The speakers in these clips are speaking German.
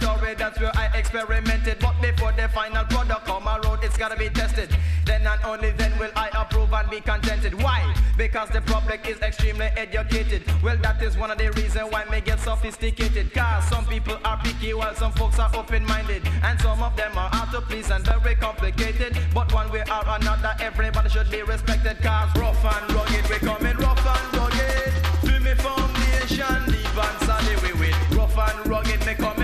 laboratory, that's where I experimented. But before the final product come around, it's gotta be tested. Then and only then will I approve and be contented. Why? Because the public is extremely educated. Well, that is one of the reasons why me get sophisticated. Cause some people are picky while some folks are open-minded. And some of them are hard to please and very complicated. But one way or another, everybody should be respected. Cause rough and rugged, we coming rough and rugged. Feel me foundation, deep and solid, we with rough and rugged, me coming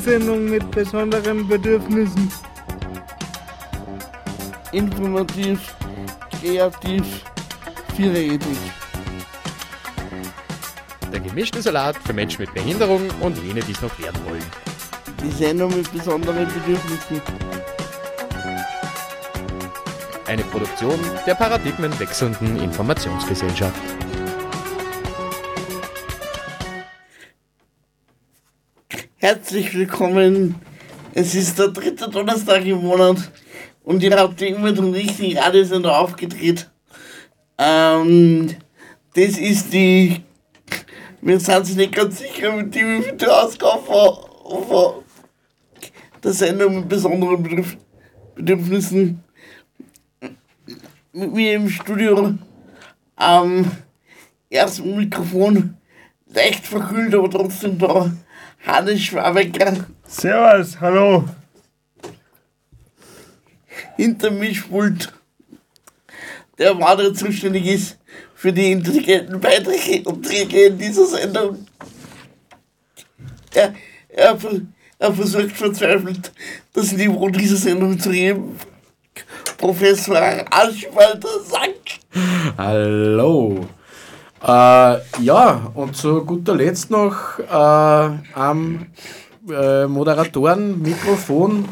Die Sendung mit besonderen Bedürfnissen. Informativ, kreativ, vielredig. Der gemischte Salat für Menschen mit Behinderung und jene, die es noch werden wollen. Die Sendung mit besonderen Bedürfnissen. Eine Produktion der paradigmenwechselnden Informationsgesellschaft. Herzlich willkommen. Es ist der dritte Donnerstag im Monat und ihr habt immer den richtigen Radiosender aufgedreht. Ähm, das ist die. Wir sind uns nicht ganz sicher, mit die wievielte Ausgabe von, von der Sendung mit besonderen Bedürf Bedürfnissen. Mit mir im Studio am ersten Mikrofon, leicht verkühlt, aber trotzdem da. Hannes Schwabecker Servus, hallo. hinter Mischpult, der weiter zuständig ist für die intelligenten Beiträge und Träge in dieser Sendung. Er, er, er versucht verzweifelt, das Niveau dieser Sendung zu heben. Professor Aschwalter sagt, Hallo. Äh, ja, und zu guter Letzt noch äh, am äh, Moderatoren-Mikrofon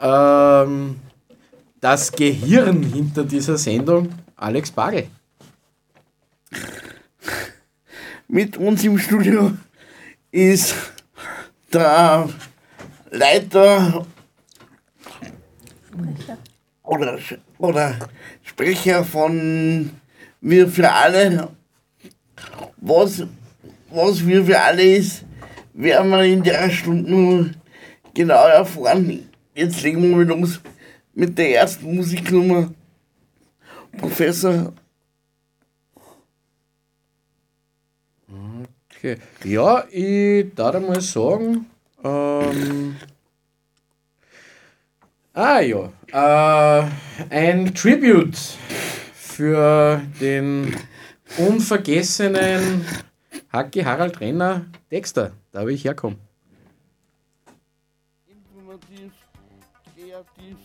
ähm, das Gehirn hinter dieser Sendung, Alex Bagel. mit uns im Studio ist der Leiter oder, oder Sprecher von Wir für alle. Was, was Wir für alle ist, werden wir in der Stunde genau erfahren. Jetzt legen wir los mit der ersten Musiknummer. Professor Okay. Ja, ich darf mal sagen, ähm, ah ja, äh, ein Tribute für den unvergessenen Hacki Harald Renner Dexter, da habe ich herkommen. kreativ, kreativ.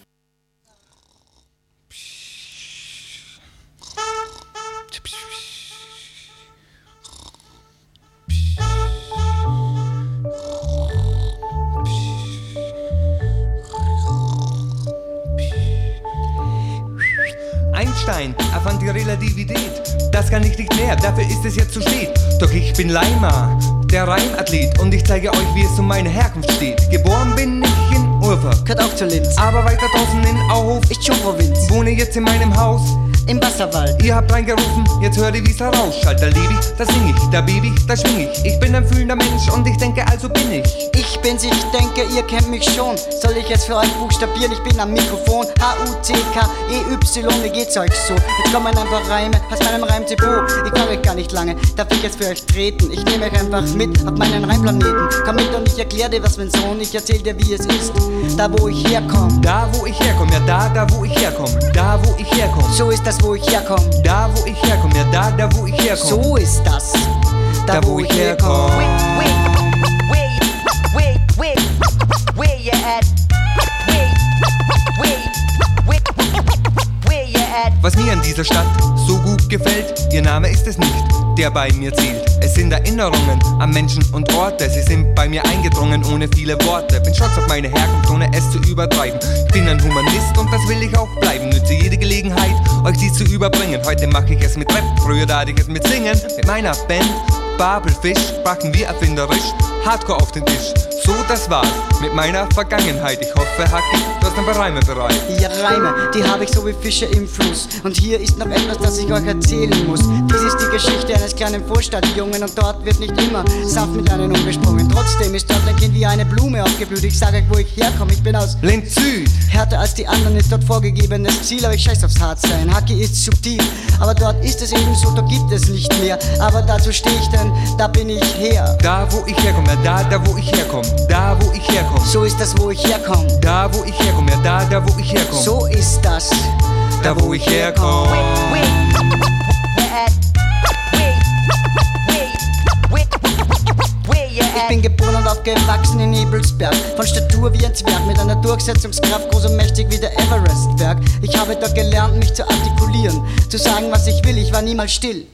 Einstein erfand die Relativität. Das kann ich nicht mehr, dafür ist es jetzt zu spät. Doch ich bin Leimer, der Reimathlet. Und ich zeige euch, wie es um meine Herkunft steht. Geboren bin ich in Urfer, Gehört auch zur Linz. aber weiter draußen in Auhof. Schon Provinz. Wohne jetzt in meinem Haus. Im Wasserwald. Ihr habt reingerufen, jetzt hört ihr, wie's herausschallt. Da lebe ich, da sing ich, da bebe ich, da schwing ich. Ich bin ein fühlender Mensch und ich denke, also bin ich. Ich bin's, ich denke, ihr kennt mich schon. Soll ich es für euch buchstabieren? Ich bin am Mikrofon. H-U-C-K-E-Y, wie geht's euch so? Jetzt kommen ein paar Reime aus meinem Reimdepot. Ich brauche euch gar nicht lange, darf ich jetzt für euch treten? Ich nehme euch einfach mit auf meinen Reimplaneten. Komm mit und ich erklär dir was, mein Sohn. Ich erzähl dir, wie es ist. Da, wo ich herkomme. Da, wo ich herkomme, ja, da, da, wo ich herkomme. Da, wo ich herkomme. So ist das, wo ich herkomme. Da, wo ich herkomme, ja, da, da, wo ich herkomme. So ist das. Da, wo ich herkomme. Was mir an dieser Stadt so gut gefällt, ihr Name ist es nicht, der bei mir zählt. Es sind Erinnerungen an Menschen und Orte, sie sind bei mir eingedrungen ohne viele Worte. Bin stolz auf meine Herkunft, ohne es zu übertreiben. Ich bin ein Humanist und das will ich auch bleiben. Nütze jede Gelegenheit, euch dies zu überbringen. Heute mache ich es mit Rap, früher tat ich es mit Singen. Mit meiner Band Babelfisch brachten wir erfinderisch Hardcore auf den Tisch. So, das war's mit meiner Vergangenheit. Ich hoffe, Haki, du hast ein paar Reime bereit. Ja, Reime, die habe ich so wie Fische im Fluss. Und hier ist noch etwas, das ich euch erzählen muss. Dies ist die Geschichte eines kleinen Vorstadtjungen und dort wird nicht immer sanft mit einem umgesprungen. Trotzdem ist dort ein Kind wie eine Blume aufgeblüht. Ich sage euch, wo ich herkomme, ich bin aus Linz Süd, Härter als die anderen ist dort vorgegebenes Ziel, aber ich scheiß aufs Hartsein. Hacki ist subtil, aber dort ist es eben so, da gibt es nicht mehr. Aber dazu stehe ich denn, da bin ich her. da wo ich herkomme, ja, da, da wo ich herkomme. Da wo ich herkomme, So ist das, wo ich herkomme. da wo ich herkomme, ja, da, da wo ich herkomme. So ist das. da wo ich herkomme. Ich bin geboren und aufgewachsen in Ebelsberg. Von Statur wie ein Zwerg, mit einer Durchsetzungskraft groß und mächtig wie der Everestberg. Ich habe dort gelernt, mich zu artikulieren, zu sagen, was ich will. Ich war niemals still.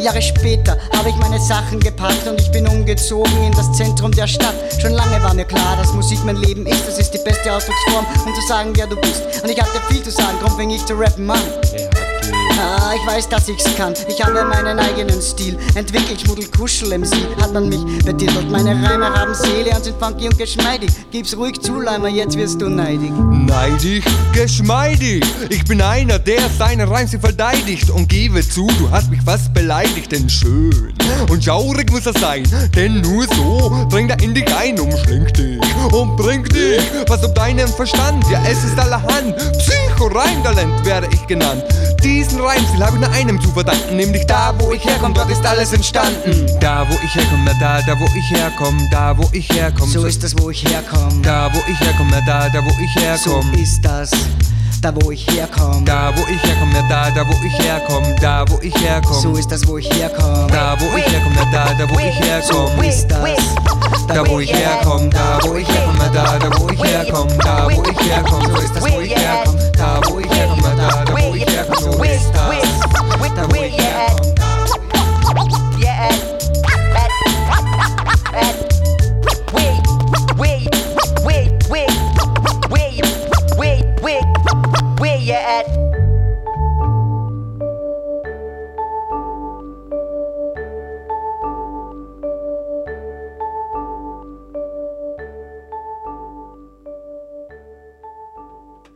Jahre später habe ich meine Sachen gepackt und ich bin umgezogen in das Zentrum der Stadt. Schon lange war mir klar, dass Musik mein Leben ist. Das ist die beste Ausdrucksform, um zu sagen, wer du bist. Und ich hatte viel zu sagen, drum fing ich zu rappen, Mann. Ah, ich weiß, dass ich's kann. Ich habe meinen eigenen Stil entwickelt. Schmuddel Kuschel MC hat man mich betitelt. Meine Reime haben Seele und sind funky und geschmeidig. Gib's ruhig zu, Leimer, jetzt wirst du neidig. Neidig, geschmeidig. Ich bin einer, der seine Reims verteidigt. Und gebe zu, du hast mich fast beleidigt. Denn schön und schaurig muss er sein. Denn nur so dringt er in dich ein, umschlingt dich und bringt dich. Was um deinen Verstand, ja, es ist allerhand. Psycho-Reimtalent werde ich genannt. Diesen Reimstil habe ich nur einem zu verdanken. Nämlich da, wo ich herkomme, dort ist alles entstanden. Da, wo ich herkomme, ja, da, da, wo ich herkomme, da, wo ich herkomme. So ist das, wo ich herkomme. Da, wo ich herkomme, ja, da, da, wo ich So herkomme. ist das, da wo ich herkomme. Da, wo ich herkomme, ja, da, da, wo ich herkomme, da, wo ich herkomme. So ist das, wo ich herkomme. Da, wo ich herkomme, ja, da, da, wo ich So herkomme. ist das, Da, wo ich herkomme, da, wo ich herkomme, da, da, wo ich herkomme, da, wo ich herkomme. So ist das, wo ich herkomme. Da, wo ich herkomme, da, da, wo ich herkomme. So ist das. Da, wo ich herkomme. You at?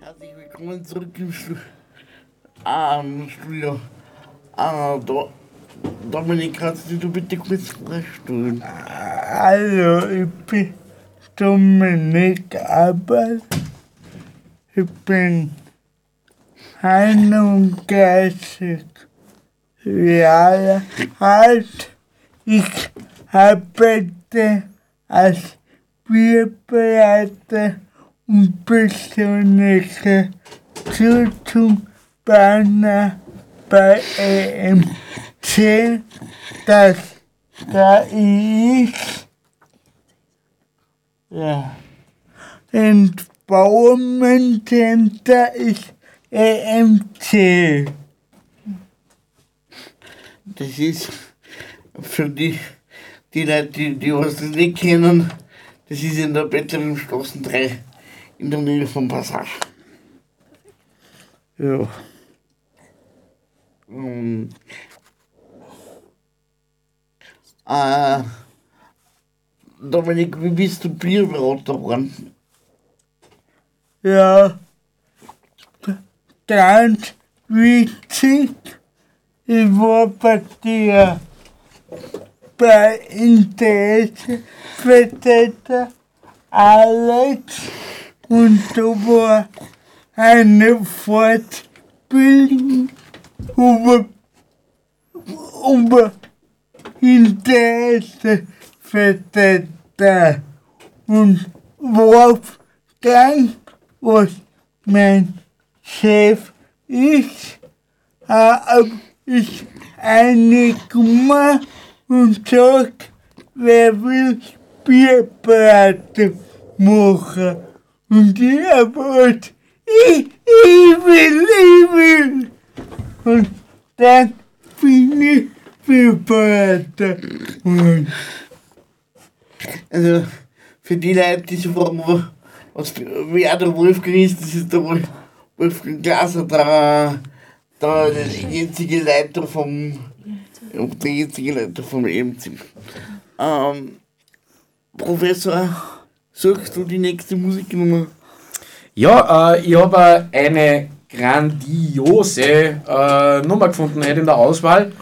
Herzlich willkommen zurück im Stu ah, im Studio. Ah, Do Dominik, kannst du bitte kurz vorstellen? Hallo, ich bin Dominik Abbas. Ich bin 31 Jahre alt. Ich arbeite als Bierbereiter und persönlicher Zuzugbanner bei EMC. Das da ist ja, Empowerment ist EMC. Das ist für die, die Leute, die, die was nicht kennen, das ist in der Bettlerinnenstraße 3 in der Nähe von Passage. Ja. Ähm, äh, Dominik, wie bist du Bierberater geworden? Ja. Ganz witzig. Ich war bei dir bei Interessevertreter Alex und da war eine Fortbildung über, über Interessevertreter und Wolfgang, was mein Chef ist, äh, ist eine Kummer und sagt, wer will Bierbraten machen. Und ich hab gesagt, ich, ich will, ich will. Und dann bin ich Bierbraten. Also, für die Leute, die sich fragen, was, wer der Wolfgang ist, das ist der Wolf, Wolfgang Glaser, der, jetzige Leiter vom, der jetzige Leiter vom EMC. Ähm, Professor, suchst du die nächste Musiknummer? Ja, äh, ich habe eine grandiose äh, Nummer gefunden in der Auswahl.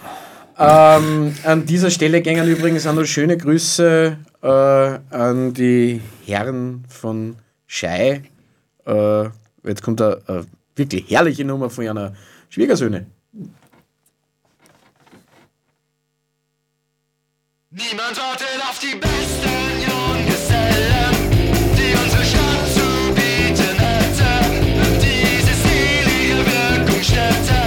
Ähm, an dieser Stelle gingen übrigens auch noch schöne Grüße äh, an die Herren von Schei. Äh, jetzt kommt eine, eine wirklich herrliche Nummer von einer Schwiegersöhne. Niemand wartet auf die besten Junggesellen, die unsere Stadt zu bieten hätte. Diese selige Wirkungsstätte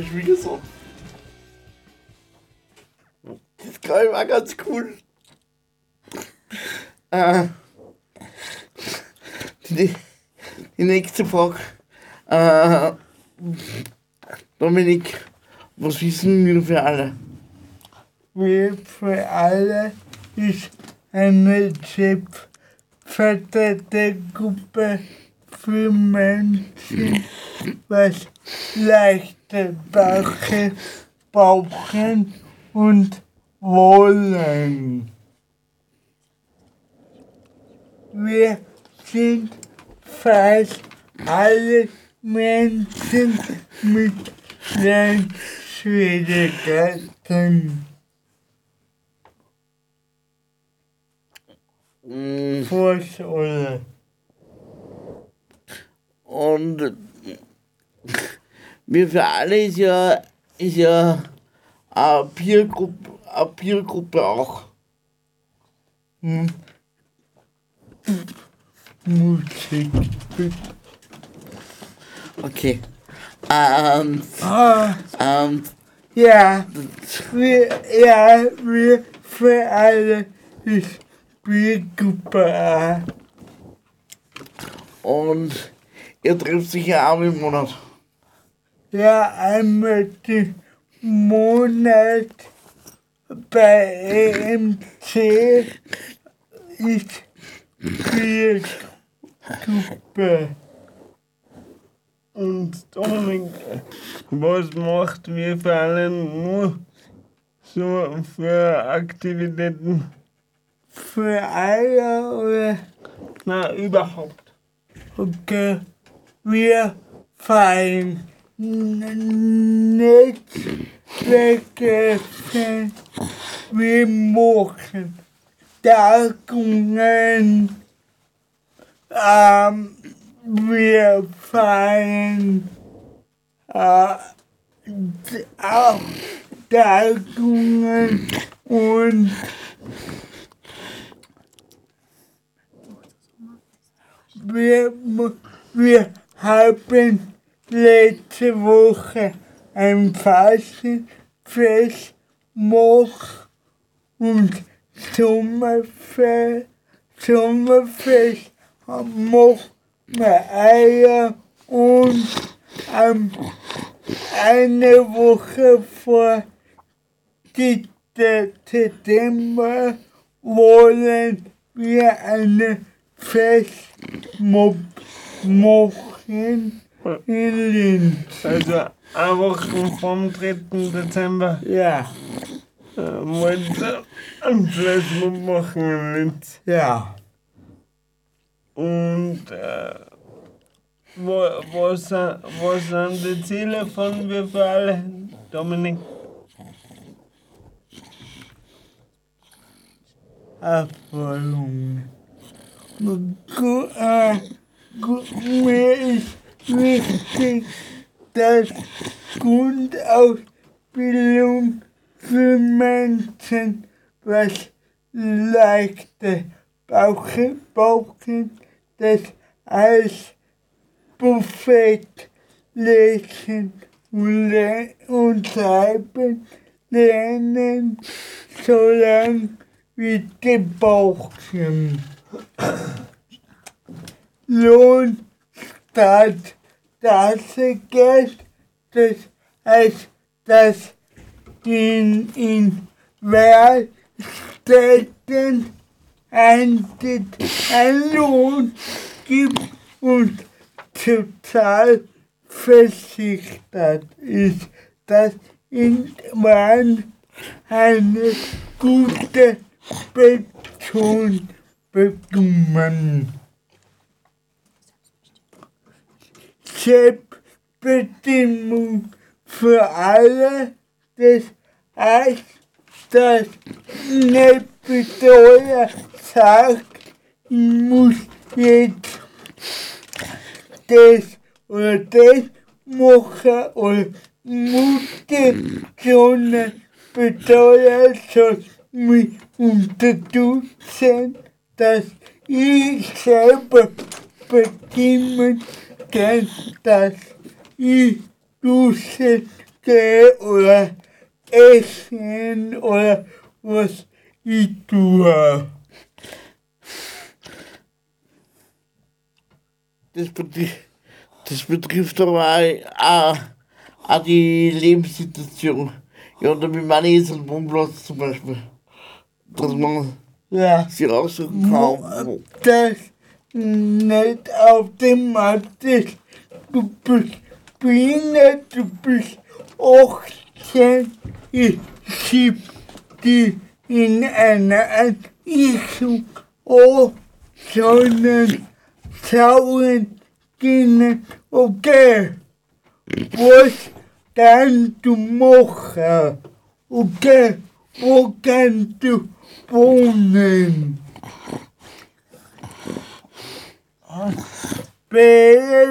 ein eigener Schwiegersohn. Das ich war ganz cool. Äh, die, die nächste Frage. Äh, Dominik, was wissen wir für alle? Wir für alle ist eine selbstvertretete Gruppe für Menschen, was leichte Bauche brauchen und wollen. Wir sind fast alle Menschen mit Lernschwierigkeiten. Fast alle. Und wir für alle ist ja, ist ja eine Peergruppe, eine Peergruppe auch. Hm. Musik. Okay. Ähm, Ah, ähm, ja, wir, ja, wir für alle ist Spielgruppe A. und ihr trefft sich ja auch im Monat. Ja, einmal den Monat bei EMC ist Spielgruppe. Und Dominik, was macht wir für alle nur so für Aktivitäten? Für alle oder Na, überhaupt. Okay, wir fallen nicht vergessen, wir machen Tagungen, ähm, wir feiern äh, auch Tagungen und wir, wir haben letzte Woche ein Fastenfest gemacht und Sommerfest, Sommerfest macht wir Eier und ähm, eine Woche vor die- der September wollen wir eine Fest machen in Linz. Also eine Woche vom 3. Dezember Ja, äh, wollte ein Flashmob machen in Linz. ja. Und äh, wo, was, sind- was sind die Ziele von wir für alle, Dominik? Erfüllung. Gu- äh, gu- Mir ist wichtig, dass Grundausbildung für Menschen, was leichte Bauche brauchen, das als Buffet lesen und, schreiben lernen, solange wie gebrauchen. Lohnstart, das Geld, das heißt, dass in, in Werkstätten ein, Lohn gibt und total versichert ist, dass Waren eine gute Beton bekommen. Selbstbestimmung für alle, das heißt, dass eine Betreuer sagt, ich muss jetzt das oder das machen oder musste schon ein Betreuer soll mich unterstützen, dass ich selber bestimmen kann, dass ich duschen gehe oder essen oder was ich tue. Das betrifft, das betrifft aber auch, auch, die Lebenssituation. Ja, da mit meinem Eselwohnplatz zum Beispiel. Dass man Ja. sich aussuchen kann. das nicht automatisch. Du bist behindert, du bist 18, ich schieb die in einer Einrichtung an, sondern schauen gehen, okay, was kannst du machen? Okay, wo kannst du wohnen?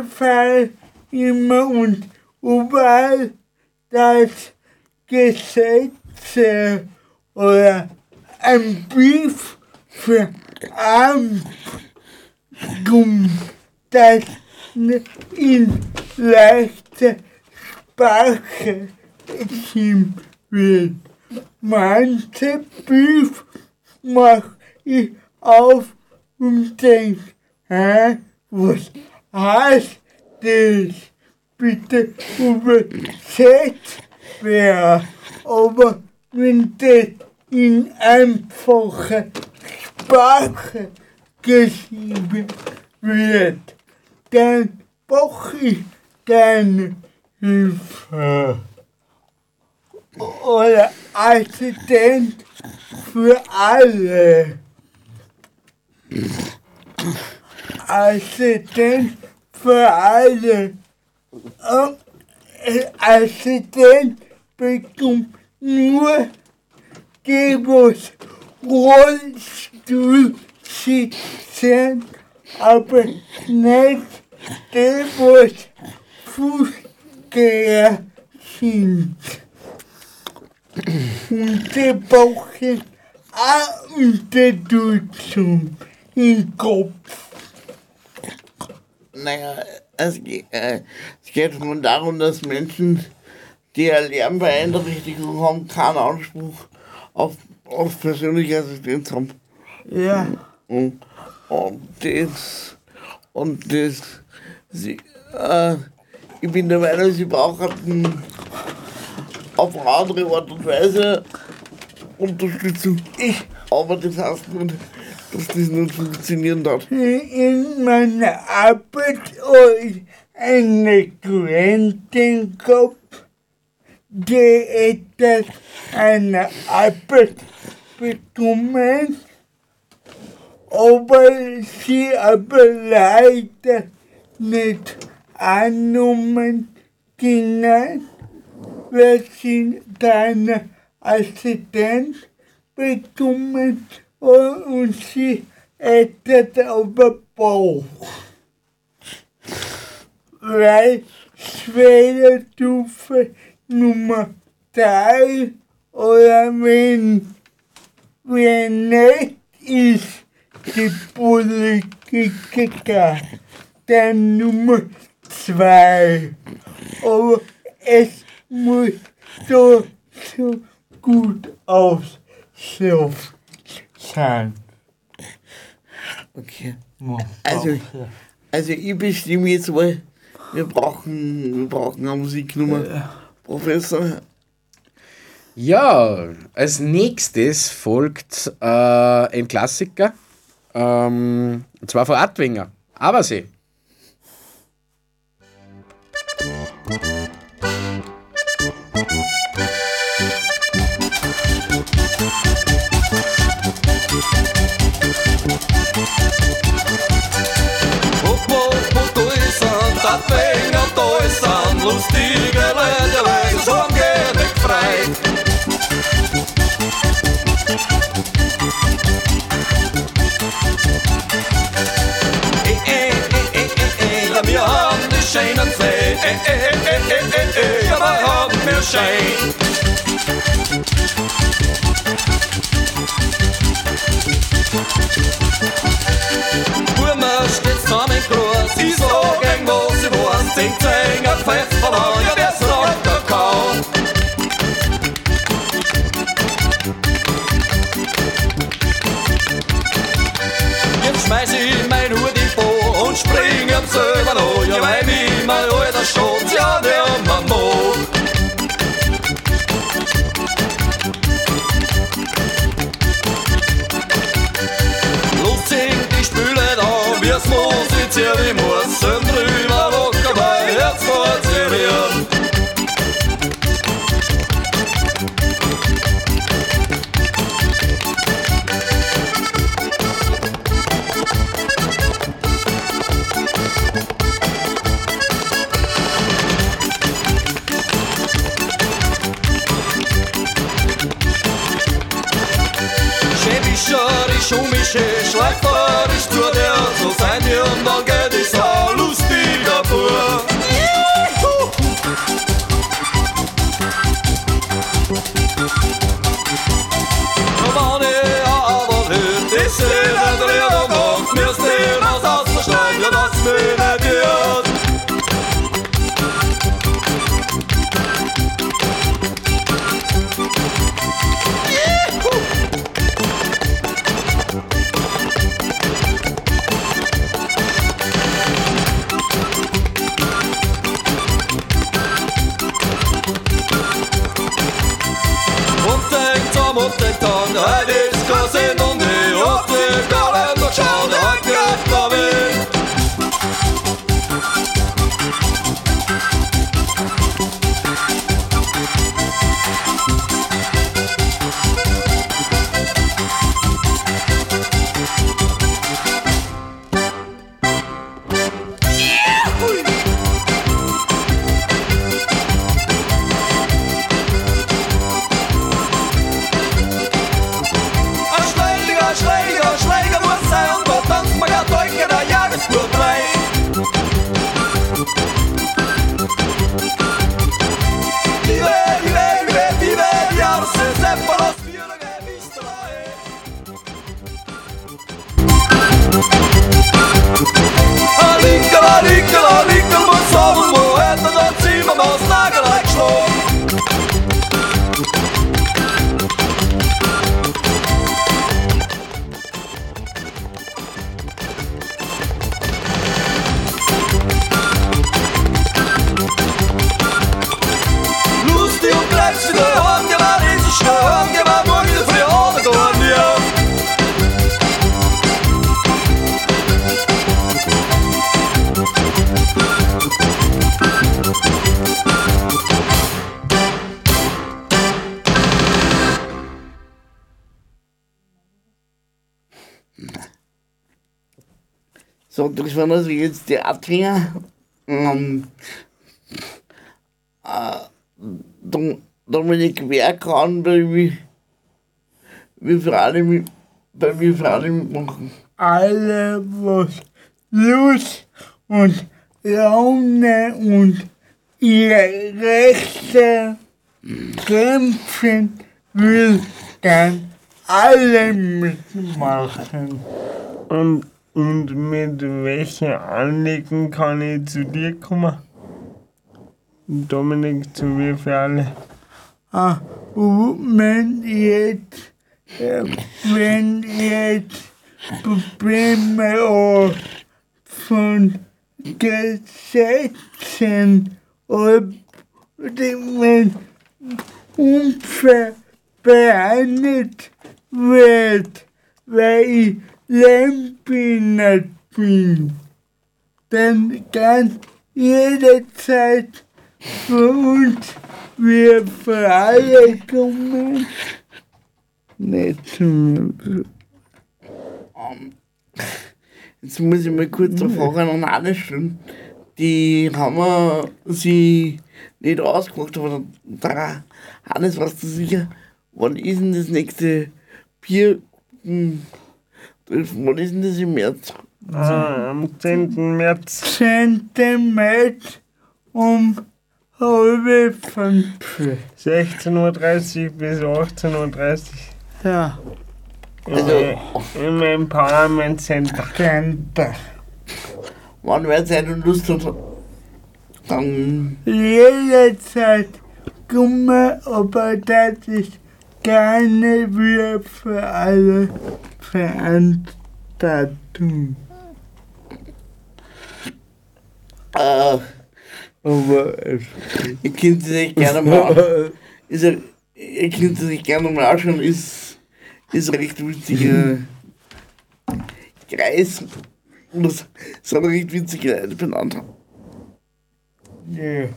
Fall immer und überall das Gesetze oder ein Brief für kommt, das in leichter Sprache geschrieben wird. Manche Brief mach ich auf und denk, hä, was heißt das? Bitte übersetzt wer. Aber wenn das in einfacher Sprache geschrieben wird, dann brauche ich keine Hilfe. Oder Assistent für alle. Assistent für alle. Äh, Assistent bekommt nur die, was Rollstuhl sitzen, aber nicht die, was Fußgänger sind. Und die brauchen auch Unterstützung im Kopf. Naja, es, äh, es geht schon darum, dass Menschen, die eine Lernbeeinträchtigung haben, keinen Anspruch auf, auf persönliche Assistenz haben. Ja. Und, und das, und das, sie, äh, ich bin der Meinung, sie brauchen auf eine andere Art und Weise Unterstützung. Ich, aber das heißt nicht, dass das nicht funktionieren darf. In meiner Arbeit ich eine Klientin gehabt, die etwas eine Arbeit bekommen, aber sie aber leider nicht angenommen können, weil sie keine Assistenz bekommen und sie etwas aber braucht. Weil Schwellenstufe Nummer 3 oder wenn, wenn nicht ist die Politiker dann Nummer 2. Aber es muss so, so gut aussehen sein. Okay. Also, also ich bestimme jetzt mal, wir brauchen, wir brauchen eine Musiknummer. Professor, Ja, als nächstes folgt äh, ein Klassiker, ähm, und zwar von Adwinger, Abersee. Ist an, lustige Leute, leise, so am Gehrig frei. Eh, eh, eh, eh, eh, eh, ja, wir haben die schönen See. Eh, steht zusammen groß, Alinka, alinka, So, das waren also jetzt die Adlinger. Ähm, äh, Dom- Dominik Werkan, bei wie, wie für alle bei wie für alle mitmachen. alle, was Lust und Laune und ihre Rechte kämpfen will, dann alle mitmachen. Und, und mit welchen Anliegen kann ich zu dir kommen? Dominik, zu mir für alle. Ah, wenn jetzt, äh, wenn jetzt Probleme auch von Gesetzen oder wenn Unfall behandelt wird, weil ich Lernbehindert bin, dann kann jederzeit für uns wir alle kommen. Nicht mir. Jetzt muss ich mal kurz Frage an Anne stellen. Die haben wir sie nicht ausgemacht, aber da, Hannes, weißt du sicher, wann ist denn das nächste Bier? Hm? Wann ist denn das im März? Ah, am 10. März. 10. März um halb fünf. 16.30 Uhr bis 18.30 Uhr. Ja, Also, Im Empowerment Center. Center. wann wer Zeit und Lust hat, dann Jederzeit kommen, aber das ist gerne wieder für alle Veranstaltungen. äh, Aber es ihr könnt es euch gerne mal ist er, ihr könnt es euch gerne mal anschauen, ist, ist ein recht witziger Kreis. Und das sind recht witzige Leute benannt. ja.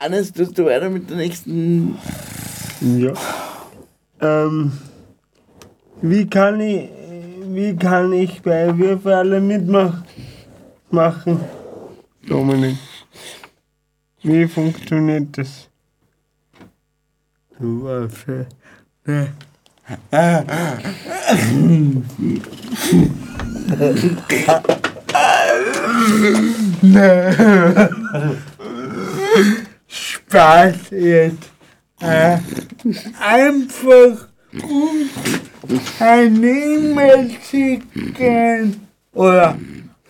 Hannes, tust du weiter mit der nächsten Ja. Ähm, wie kann ich, wie kann ich bei Wir für alle mitmachen? Machen? Dominik. Wie funktioniert das? Du. Ne. Spaß jetzt. Äh, einfach E-Mail schicken oder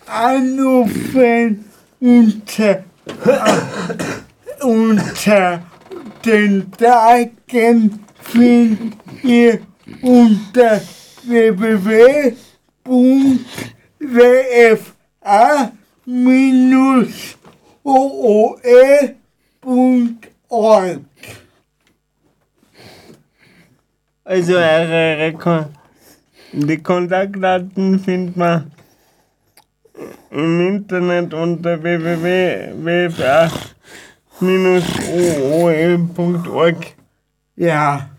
anrufen unter, unter den Daten findet ihr unter www.wfa-ooe.org. Also eure Rekon die Kontaktdaten findet man im Internet unter www.wfa-ooe.org. Ja,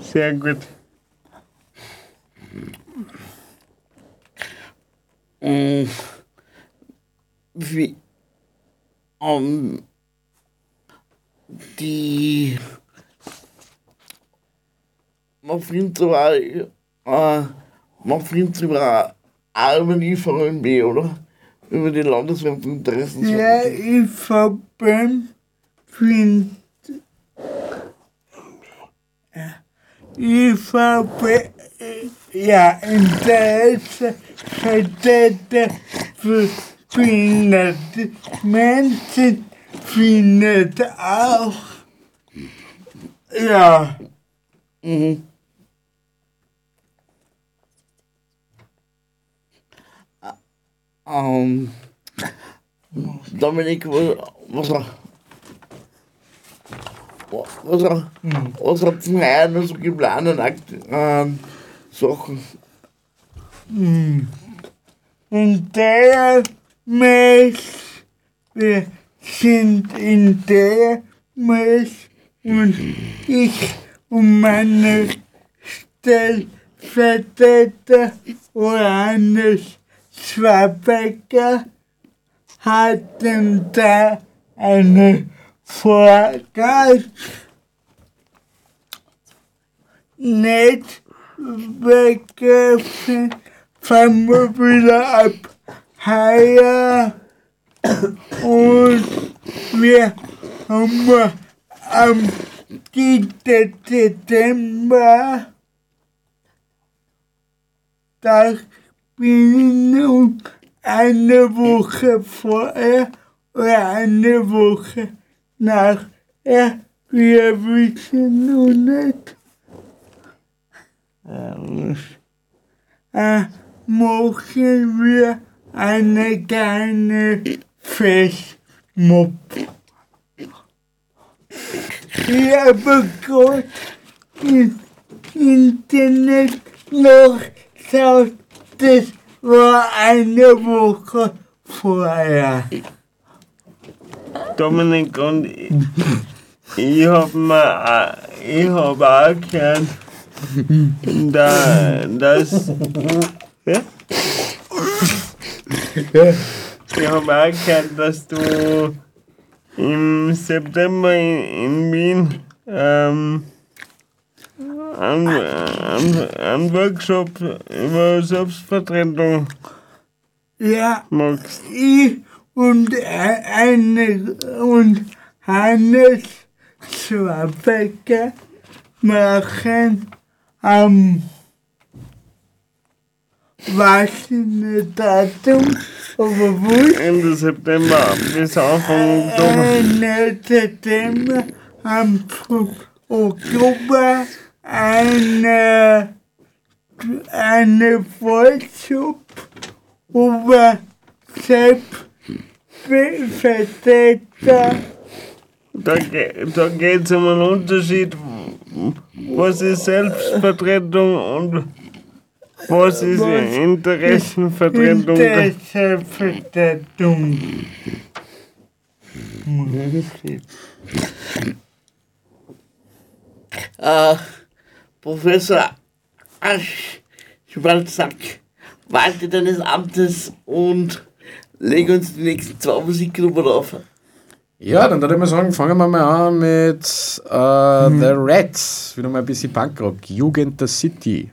Sehr gut. Ähm, wie, ähm, die, man findet sogar, äh, man findet sogar Alben die VMB, oder? Über die Landeswärterinteressen. der IVB findet IVB ja, Interesse Vertreter für behinderte Menschen findet auch. Ja. Mhm. Ähm, Dominik, was, was, was, was, was habt ihr heuer noch so geplant an Akt, ähm, Sachen? In der Mess, wir sind in der Mess und ich und meine Stellvertreter Johannes Schwabecker hatten da eine Vorgang nicht weggegriffen, fangen wir wieder ab. Heuer und wir haben am 3. Dezember das bin ich nun eine Woche vorher oder eine Woche nachher. Wir wissen noch nicht. Ähm, äh, machen wir eine kleine Festmob. Habe gerade im Internet noch geschaut, das war eine Woche vorher. Dominik und ich, ich hab mir, auch- ich hab auch gehört, da, dass, ja? Ich hab auch gehört, dass du im September in, in Wien ähm, einen, einen, einen Workshop über Selbstvertretung Ja, magst. ich und äh, eine und Hannes Schwabecker machen am weiß ich nicht Datum, aber. Ende September bis Anfang Oktober. Ende September, am Oktober eine, eine Workshop über Selbstvertreter. Da, ge- da geht es um einen Unterschied, was ist Selbstvertretung und was ist Was Interessenvertretung. Interessenvertretung. Äh, Professor Asch Schwarzack, walte deines Amtes und leg uns die nächsten zwei Musikgruppen auf. Ja, dann würde ich mal sagen, fangen wir mal an mit äh, The Rats. Wieder mal ein bisschen Punkrock. Jugend der City.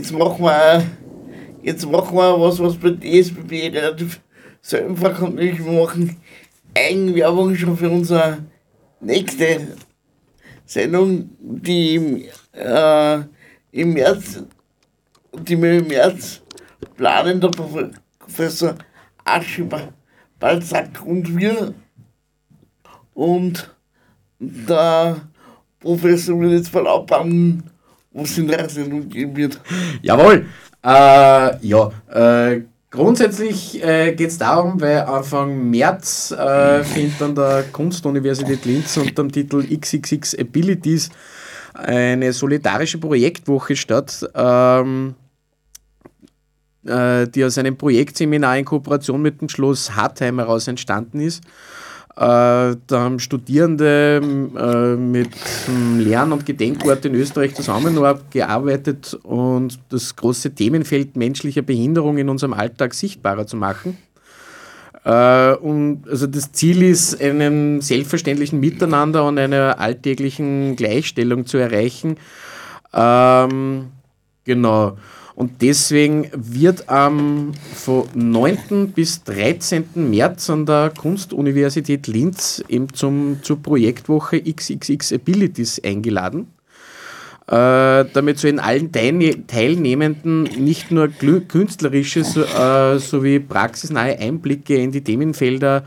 Jetzt machen wir, jetzt machen wir was, was bei DSBB relativ selten vorkommt. nämlich Wir machen Eigenwerbung schon für unsere nächste Sendung, die im, äh, im März, die wir im März planen, der Prof- Professor Aschiber Balzac und wir. Und der Professor will jetzt verlautbaren, was in Sendung gehen wird. Jawohl. Äh, ja, äh, grundsätzlich äh, geht es darum, weil Anfang März äh, findet an der Kunstuniversität Linz unter dem Titel XXX Abilities eine solidarische Projektwoche statt, ähm, äh, die aus einem Projektseminar in Kooperation mit dem Schloss Hartheim heraus entstanden ist. Äh, da haben Studierende äh, mit dem Lern- und Gedenkort in Österreich zusammengearbeitet und das große Themenfeld menschlicher Behinderung in unserem Alltag sichtbarer zu machen. Äh, und also das Ziel ist, einem selbstverständlichen Miteinander und einer alltäglichen Gleichstellung zu erreichen. Ähm, genau. Und deswegen wird am von 9. bis 13. März an der Kunstuniversität Linz eben zum, zur Projektwoche XXX Abilities eingeladen. Äh, damit sollen allen Teilne Teilnehmenden nicht nur künstlerische so, äh, sowie praxisnahe Einblicke in die Themenfelder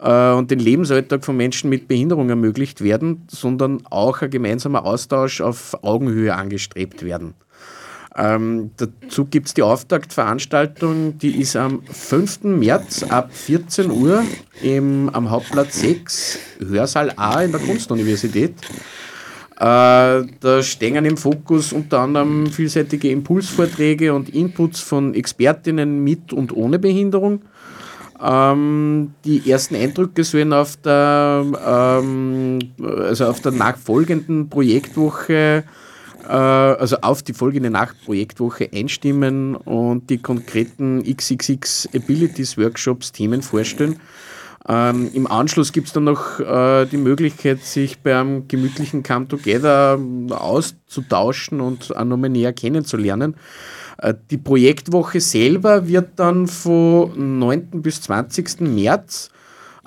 äh, und den Lebensalltag von Menschen mit Behinderung ermöglicht werden, sondern auch ein gemeinsamer Austausch auf Augenhöhe angestrebt werden. Ähm, dazu gibt es die Auftaktveranstaltung, die ist am 5. März ab 14 Uhr im, am Hauptplatz 6, Hörsaal A in der Kunstuniversität. Äh, da stehen im Fokus unter anderem vielseitige Impulsvorträge und Inputs von Expertinnen mit und ohne Behinderung. Ähm, die ersten Eindrücke sollen auf der, ähm, also auf der nachfolgenden Projektwoche, also auf die folgende Nachprojektwoche einstimmen und die konkreten XXX Abilities Workshops Themen vorstellen. Ähm, Im Anschluss gibt es dann noch äh, die Möglichkeit, sich beim gemütlichen Come Together ähm, auszutauschen und auch nochmal näher kennenzulernen. Äh, die Projektwoche selber wird dann von 9. bis 20. März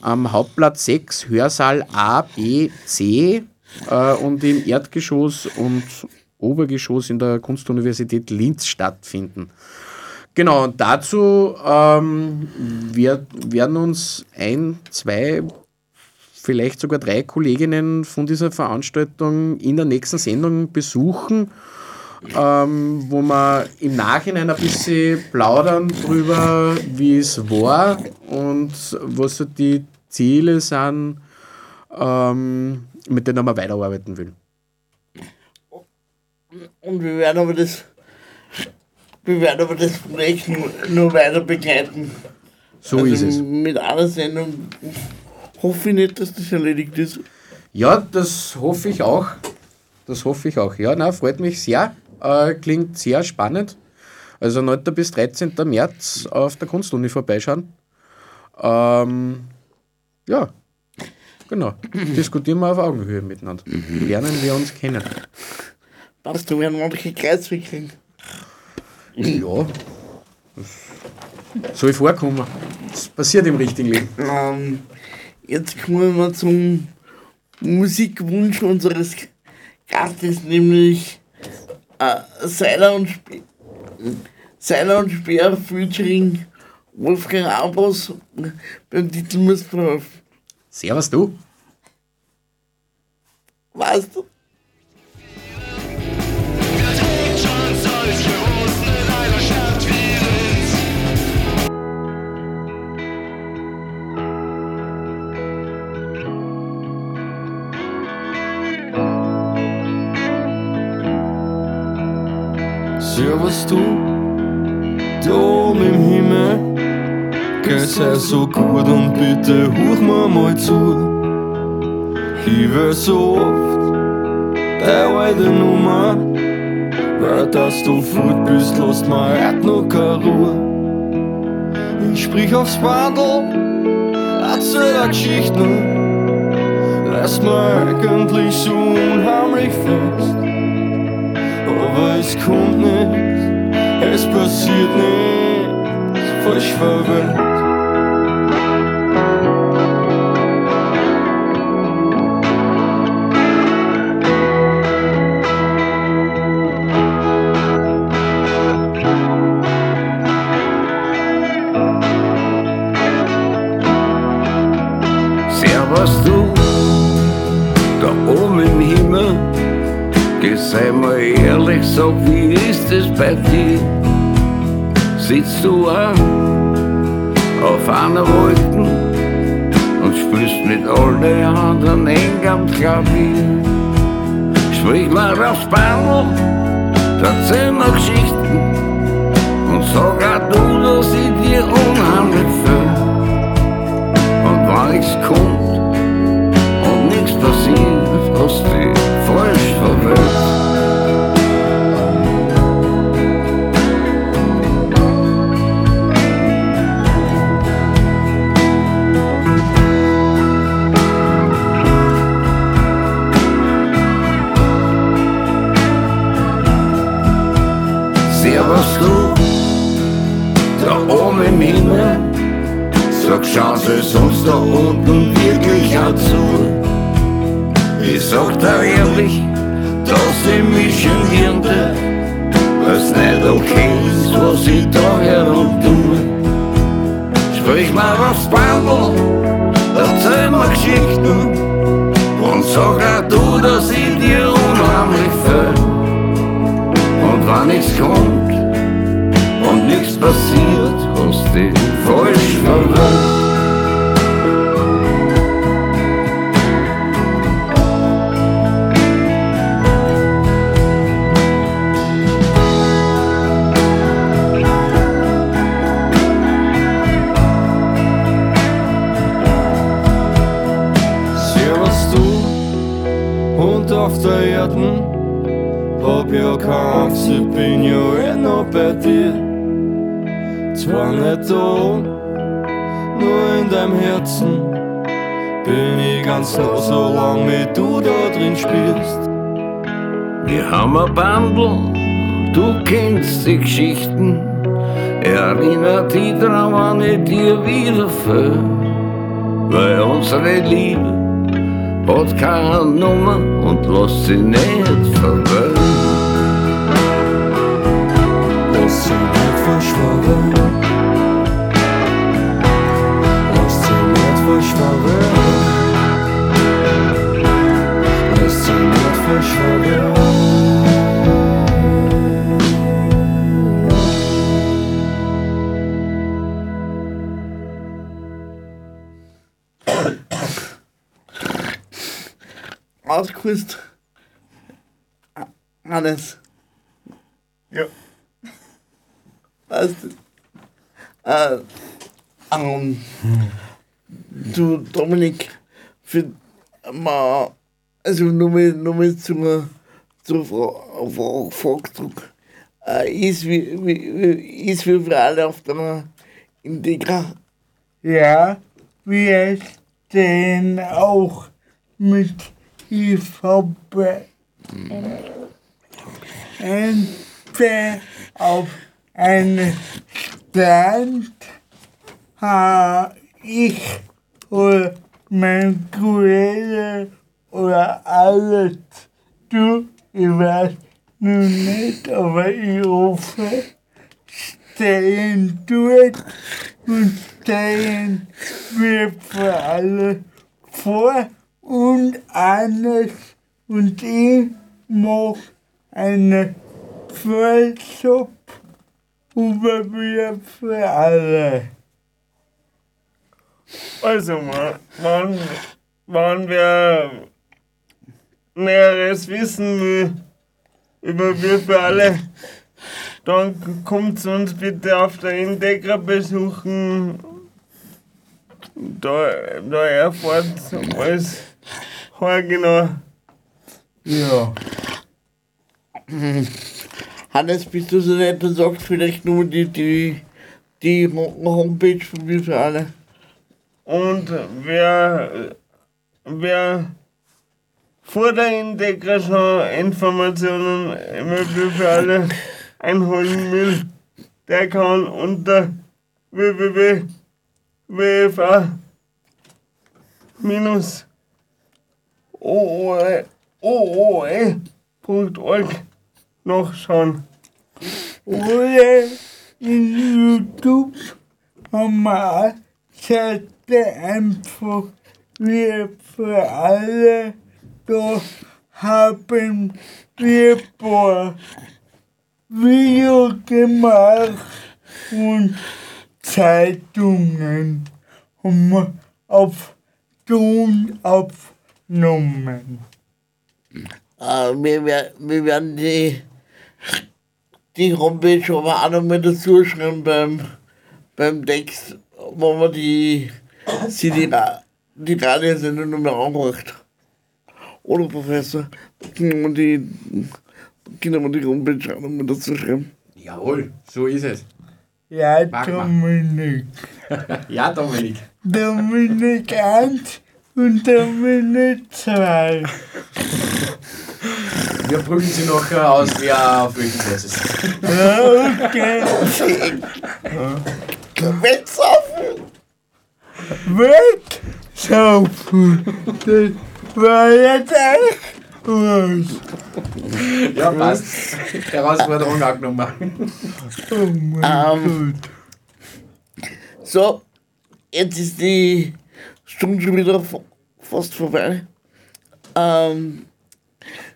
am Hauptplatz 6, Hörsaal A, B, C äh, und im Erdgeschoss und Obergeschoss in der Kunstuniversität Linz stattfinden. Genau, dazu ähm, wer- werden uns ein, zwei, vielleicht sogar drei Kolleginnen von dieser Veranstaltung in der nächsten Sendung besuchen, ähm, wo wir im Nachhinein ein bisschen plaudern drüber, wie es war und was so die Ziele sind, ähm, mit denen wir weiterarbeiten will. Und wir werden aber das, wir werden aber das Projekt nur, nur weiter begleiten. So also ist es. Mit einer Sendung hoffe ich nicht, dass das erledigt ist. Ja, das hoffe ich auch. Das hoffe ich auch. Ja, na, freut mich sehr. Äh, klingt sehr spannend. Also 9. bis 13. März auf der Kunstuni vorbeischauen. Ähm, ja, genau. Diskutieren wir auf Augenhöhe miteinander. Lernen wir uns kennen. Passt, du werden manche Kreisweg kriegen. Ja, das soll vorkommen. Das passiert im richtigen Leben. Ähm, jetzt kommen wir zum Musikwunsch unseres Gastes, nämlich äh, Seiler und Spe Seiler und Speer featuring Wolfgang Ambros beim Titel Missbrauch. Servus du. Weißt du? Servus du, da oben im Himmel, geht's sei so gut und bitte huch mir mal zu. Ich will so oft deine alte Nummer, weil dass du fort bist, lässt mir heute noch keine Ruhe. Ich sprich aufs Wandel, erzähl eine Geschichte, lass mir eigentlich so unheimlich fest. aber es kommt nicht, es passiert nicht, falsch verwendet. Sitzt du auf einer Wolken und spielst mit all den anderen eng am Klavier? Sprich mal aufs Bandel, erzähl mir Geschichten und sag auch du, dass ich dir unheimlich viel und wenn nichts kommt und nichts passiert, hast du falsch verwirrt. Ganz nah, solange wie du da drin spielst. Wir haben ein Bandel, du kennst die Geschichten, erinnert dich dran, wenn ich dir wieder fühl. Weil unsere Liebe hat keine Nummer und lässt sie nicht verwöhnen. Ausgeküsst. Alles. Ja. Weißt du? Äh, ähm, du, Dominik, für mal, also nur mal, nur mal zur, zur Fra- Fra- Fragdruck. Äh, ist, wie, wie- ist wie für alle auf der Integra. Ja, wir stehen auch mit IVB Entweder auf einen Stand, ha, ich oder mein Kollege oder alles. Du, ich weiß nun nicht, aber ich hoffe, stellen dort und stellen wir für alle vor und eines und ich mach eine Vollsuppe über wir für alle. Also, ma- wann, wann wer Näheres wissen will über wir für alle, dann kommt uns bitte auf der Integra besuchen. Da, da erfahrt alles haargenau. Ja. Hannes, bist du so nett und sagst vielleicht nur die, die, die Homepage von mir für alle. Und wer, wer vor der Integration Informationen für alle einholen will, der kann unter www.wfa minus ooe.org nachschauen. Oder in YouTube auch Seite einfach wir für alle. Da haben wir paar Videos gemacht und Zeitungen wir auf Ton aufgenommen. Äh, wir, wer- wir werden die, die Homepage aber auch noch mit dazu schreiben beim, beim Text, wo man die, sie die, die Radiosendung nochmal anmacht. Oder Professor, können wir die, können wir die Homepage auch noch mit dazu schreiben. Jawohl, so ist es. Ja. Dominik. Ja, Dominik. Dominik 1 und Dominik 2. Wir prüfen sie noch aus, wer auf welchem Platz ist. Ja, okay. Wenn's offen! Weg! Saufen. Das war jetzt echt was. Ja, passt. Herausforderung angenommen. Oh mein Ähm, Gott. So, jetzt ist die Stunde schon wieder fa- fast vorbei. Ähm,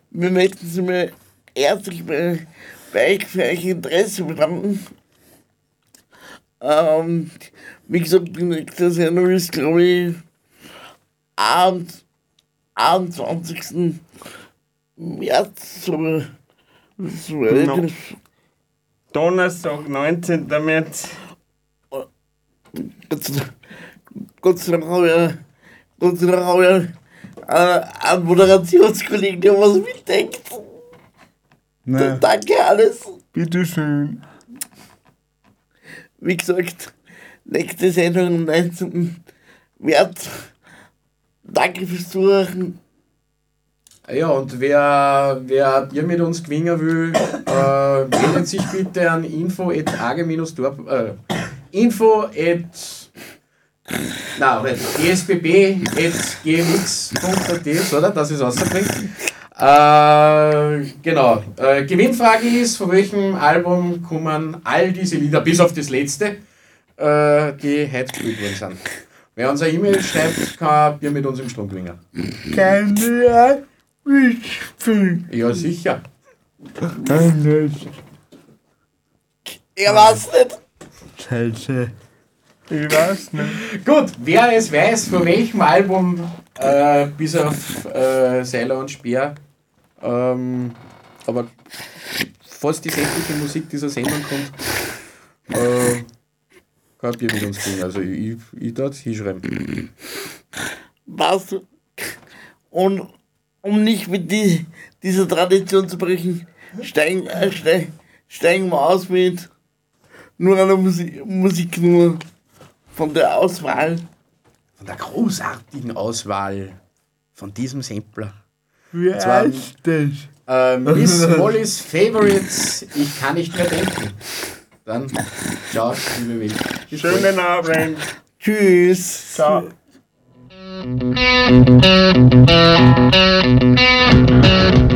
wir möchten Sie mir herzlich bei, bei euch für euer Interesse bedanken. Ähm, wie gesagt, die nächste Sendung ist, glaube ich, am 21. März. So, so no. Donnerstag, 19. März. Gott sei Dank- Gott sei Dank habe ich, Gott sei Dank habe ich äh, einen Moderationskollegen, der was mitdenkt. Na, Danke alles. bitteschön. Wie gesagt, nächste Sendung am 19. März. Danke fürs Zuhören. Ja, und wer, wer Bier mit uns gewinnen will, äh, meldet sich bitte an info at age-dorp, äh, info at, na, oder gsbb.gmx.at, oder? Das ist rausbringt. Äh, genau. Äh, Gewinnfrage ist, von welchem Album kommen all diese Lieder, bis auf das letzte, äh, die heute gespielt worden sind. Wer uns eine E-Mail schreibt, kann Bier mit uns im Strom gewinnen. Kann ja mitspielen. Ja, sicher. Alles. Ich weiß nicht. Scheiße. Ich weiß nicht. Gut, wer es weiß, von welchem Album äh, bis auf äh, Seiler und Speer, ähm, aber fast die sämtliche Musik dieser Sendung kommt, äh, kann Bier mit uns bringen. Also ich, ich darf es hinschreiben. Du? Und um nicht mit die, dieser Tradition zu brechen, steigen, äh, steigen, steigen wir aus mit nur einer Musik, Musik nur von der Auswahl. Von der großartigen Auswahl von diesem Sampler. Wie Zwar- heißt das? Äh, Miss Molly's Favorites, ich kann nicht mehr denken. Dann, ciao, liebe Welt. Schönen Abend. Tschüss. Ciao. Was